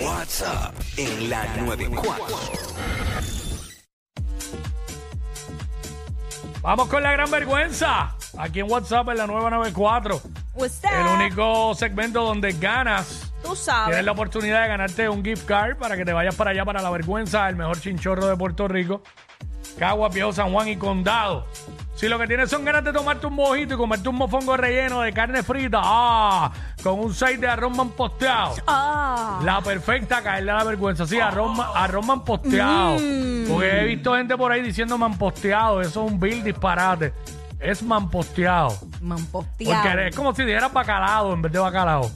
WhatsApp en la 94. Vamos con la gran vergüenza. Aquí en WhatsApp en la nueva 94. What's El that? único segmento donde ganas. Tú sabes. Tienes la oportunidad de ganarte un gift card para que te vayas para allá para la vergüenza, el mejor chinchorro de Puerto Rico. Caguas, Viejo San Juan y Condado. Si lo que tienes son ganas de tomarte un mojito y comerte un mofongo relleno de carne frita, ah, con un 6 de arroz manposteado. Ah. La perfecta caerle a la vergüenza. Sí, arroz, ma- arroz manposteado. Porque he visto gente por ahí diciendo manposteado. Eso es un bill disparate. Es manposteado. Mamposteado. Porque es como si dijeras bacalao en vez de bacalao.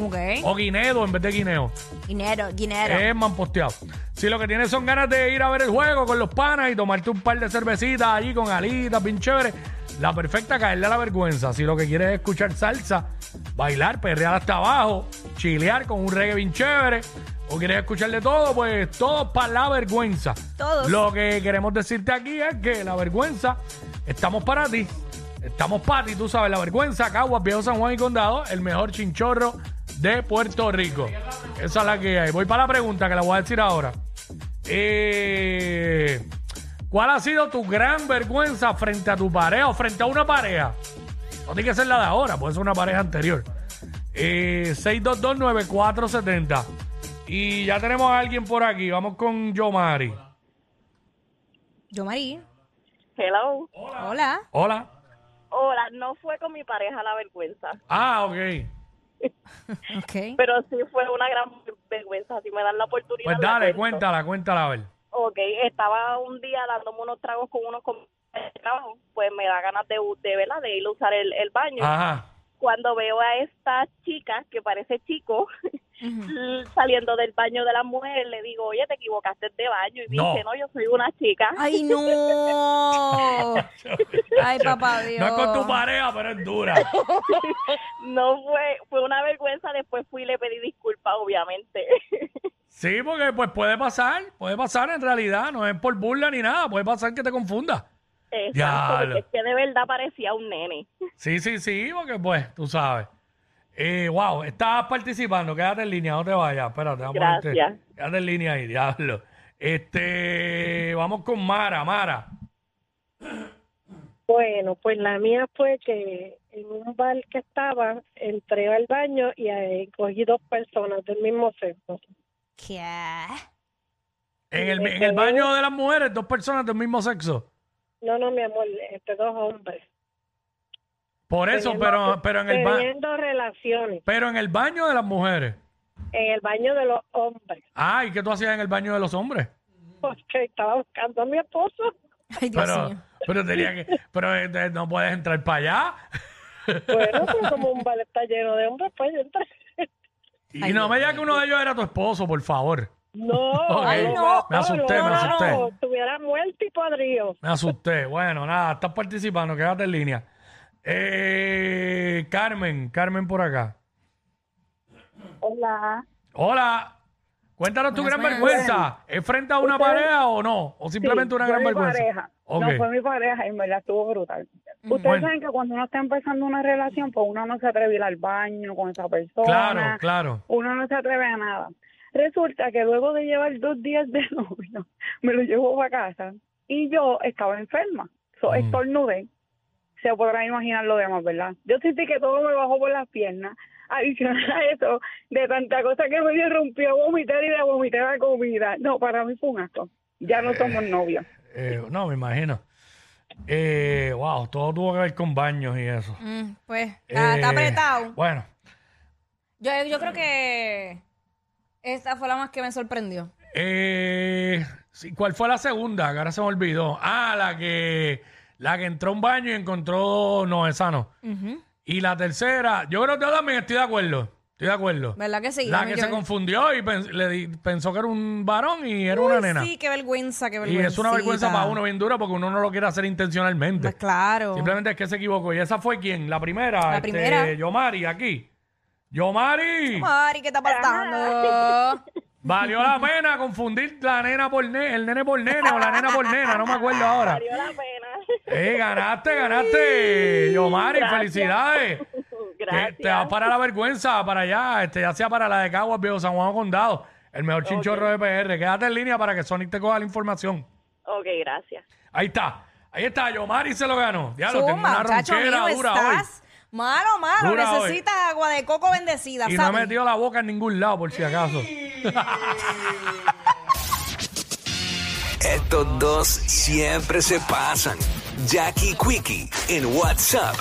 Ok. O guineo en vez de guineo. Dinero, dinero. Es manposteado. Si lo que tienes son ganas de ir a ver el juego con los panas y tomarte un par de cervecitas allí con alitas, bien chévere, la perfecta caerle a la vergüenza. Si lo que quieres es escuchar salsa, bailar, perrear hasta abajo, chilear con un reggae bien chévere, o quieres escuchar de todo, pues todo para la vergüenza. Todos. Lo que queremos decirte aquí es que la vergüenza, estamos para ti. Estamos para ti, tú sabes, la vergüenza, Caguas, Viejo San Juan y Condado, el mejor chinchorro de Puerto Rico. Esa es la que hay. Voy para la pregunta que la voy a decir ahora. Eh, ¿Cuál ha sido tu gran vergüenza frente a tu pareja o frente a una pareja? No tiene que ser la de ahora, puede ser una pareja anterior. Eh, 6229470. Y ya tenemos a alguien por aquí. Vamos con Yomari. Yo, Marí. Hello. Hola. Hola. Hola, no fue con mi pareja la vergüenza, Ah, ok. Ok. pero sí fue una gran vergüenza. Si me dan la oportunidad. Pues dale, cuéntala, cuéntala a ver. Ok, estaba un día dándome unos tragos con unos compañeros de trabajo, pues me da ganas de, de, ¿verdad? de ir a usar el, el baño. Ajá. Cuando veo a esta chica, que parece chico, saliendo del baño de la mujer, le digo, oye, te equivocaste de baño. Y No. dice, no, yo soy una chica. Ay, no. Ay, papá Dios. No es con tu pareja, pero es dura. No fue, fue una vergüenza. Después fui y le pedí disculpas, obviamente. Sí, porque pues puede pasar, puede pasar en realidad, no es por burla ni nada, puede pasar que te confunda. Exacto, Diablo. porque es que de verdad parecía un nene. Sí, sí, sí, porque pues, tú sabes. Eh, wow, estás participando, quédate en línea, no te vayas, espérate, vamos a ponerte- Gracias. Quédate en línea ahí, diablo. Este, vamos con Mara, Mara. Bueno, pues la mía fue que en un bar que estaba, entré al baño y ahí cogí dos personas del mismo sexo. ¿Qué? En el, en el baño de las mujeres, dos personas del mismo sexo. No, no, mi amor, este dos hombres. Por eso, Teniendo- pero, pero en el ba- Teniendo relaciones pero en el baño de las mujeres. en el baño de los hombres, Ah, ¿y qué tú hacías en el baño de los hombres? porque estaba buscando a mi esposo. Ay, Dios Pero, mío. pero tenía que, pero eh, no puedes entrar para allá. Bueno, pues como un bar está lleno de hombres, pues yo entré. Y Ay, no Dios me digas que uno de ellos era tu esposo, por favor. No. Ay. Me asusté, no, me no, asusté. no, Estuviera muerto y podrido. Me asusté. Bueno, nada, estás participando, quédate en línea. Eh, Carmen, Carmen por acá. Hola. Hola. Cuéntanos tu Buenas, gran buenas. vergüenza. ¿Es frente a una Ustedes- pareja o no? ¿O simplemente una fue gran mi vergüenza? pareja. Ok. No, fue mi pareja y en verdad estuvo brutal. Ustedes Bueno. saben que cuando uno está empezando una relación, pues uno no se atreve a ir al baño con esa persona. Claro, claro. Uno no se atreve a nada. Resulta que luego de llevar dos días de novio, me lo llevo para casa y yo estaba enferma. So, Mm. Estornudé. Se podrá imaginar lo demás, ¿verdad? Yo sentí que todo me bajó por las piernas. Adicional a eso, de tanta cosa que me dio, rompió a vomitar y de vomitar la comida. No, para mí fue un asco. Ya no somos novios. Eh, no, me imagino. Eh, wow, todo tuvo que ver con baños y eso. Mm, pues, está, está Eh, apretado. Bueno, Yo, yo creo que esta fue la más que me sorprendió. eh, ¿cuál fue la segunda? Que ahora se me olvidó. Ah, la que, la que entró a un baño y encontró, no, esa no. Ujú. Y la tercera, yo creo que yo también estoy de acuerdo. Estoy de acuerdo. ¿Verdad que sí? la que yo- se confundió y pens- le di- pensó que era un varón y era una Uy, nena. Sí, qué vergüenza, qué y vergüenza. es una vergüenza para uno bien dura porque uno no lo quiere hacer intencionalmente. Pues claro. Simplemente es que se equivocó. ¿Y esa fue quién? La primera. La este, primera. Yomari, aquí. Yomari. Mari, ¿qué está pasando? Valió la pena confundir la nena por ne- el nene por nene o la nena por nena, no me acuerdo ahora. Valió la pena. Eh, ganaste, ganaste. Yomari, Gracias. felicidades. Que Gracias. te vas para la vergüenza, para allá, este, ya sea para la de Caguas, Viejo San Juan Condado. El mejor chinchorro de PR. Quédate en línea para que Sonic te coja la información. Ok, gracias. Ahí está. Ahí está. Yomari se lo ganó. Ya lo tengo una ronchera mío, dura estás malo, malo. Dura hoy. Necesitas agua de coco bendecida, hoy. Y no ha ¿sabes? metido la boca en ningún lado, por si acaso. Estos dos siempre se pasan. Jackie Quickie en WhatsApp